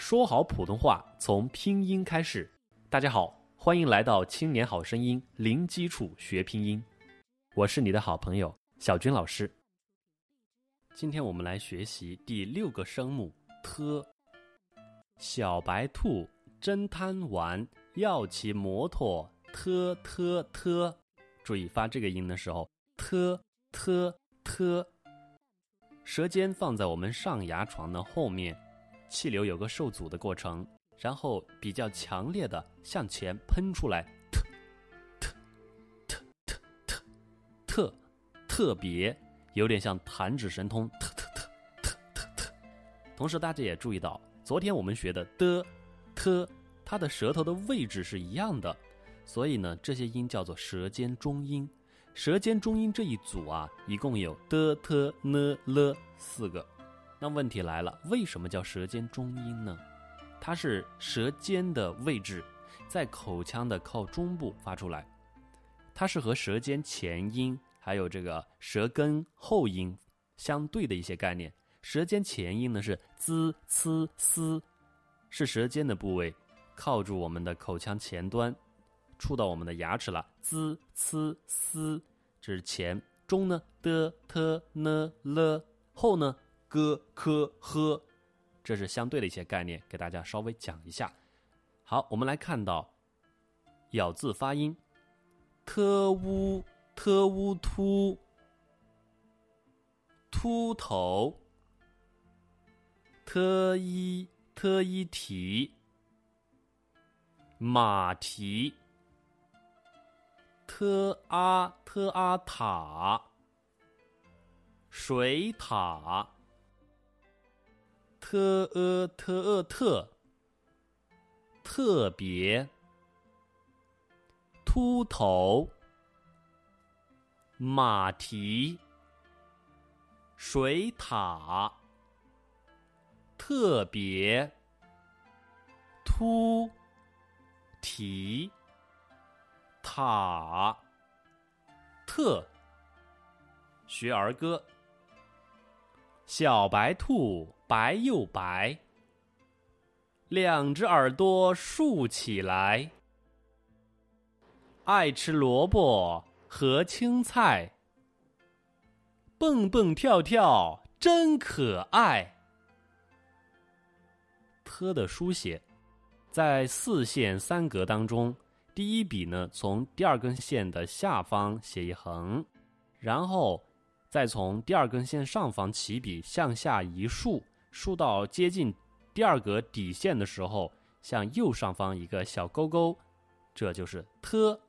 说好普通话从拼音开始。大家好，欢迎来到《青年好声音》，零基础学拼音。我是你的好朋友小军老师。今天我们来学习第六个声母 “t”。小白兔真贪玩，要骑摩托 “t t t”。注意发这个音的时候，“t t t”，舌尖放在我们上牙床的后面。气流有个受阻的过程，然后比较强烈的向前喷出来，特特特特特特特别有点像弹指神通，特特特特特特。同时，大家也注意到，昨天我们学的的、特，它的舌头的位置是一样的，所以呢，这些音叫做舌尖中音。舌尖中音这一组啊，一共有的、特、呢、了四个。那问题来了，为什么叫舌尖中音呢？它是舌尖的位置在口腔的靠中部发出来，它是和舌尖前音还有这个舌根后音相对的一些概念。舌尖前音呢是 z、c、s，是舌尖的部位靠住我们的口腔前端，触到我们的牙齿了。z、c、s，这是前。中呢的、t、n、l，后呢。g、k、h，这是相对的一些概念，给大家稍微讲一下。好，我们来看到咬字发音：t u、t u、秃、秃头、t、一、t、一提、马蹄、；t a、t a 塔、水塔。特呃特呃特，特别，秃头，马蹄，水塔，特别，秃，蹄，塔，特，学儿歌。小白兔白又白，两只耳朵竖起来，爱吃萝卜和青菜，蹦蹦跳跳真可爱。特的书写，在四线三格当中，第一笔呢从第二根线的下方写一横，然后。再从第二根线上方起笔向下一竖，竖到接近第二格底线的时候，向右上方一个小勾勾，这就是 t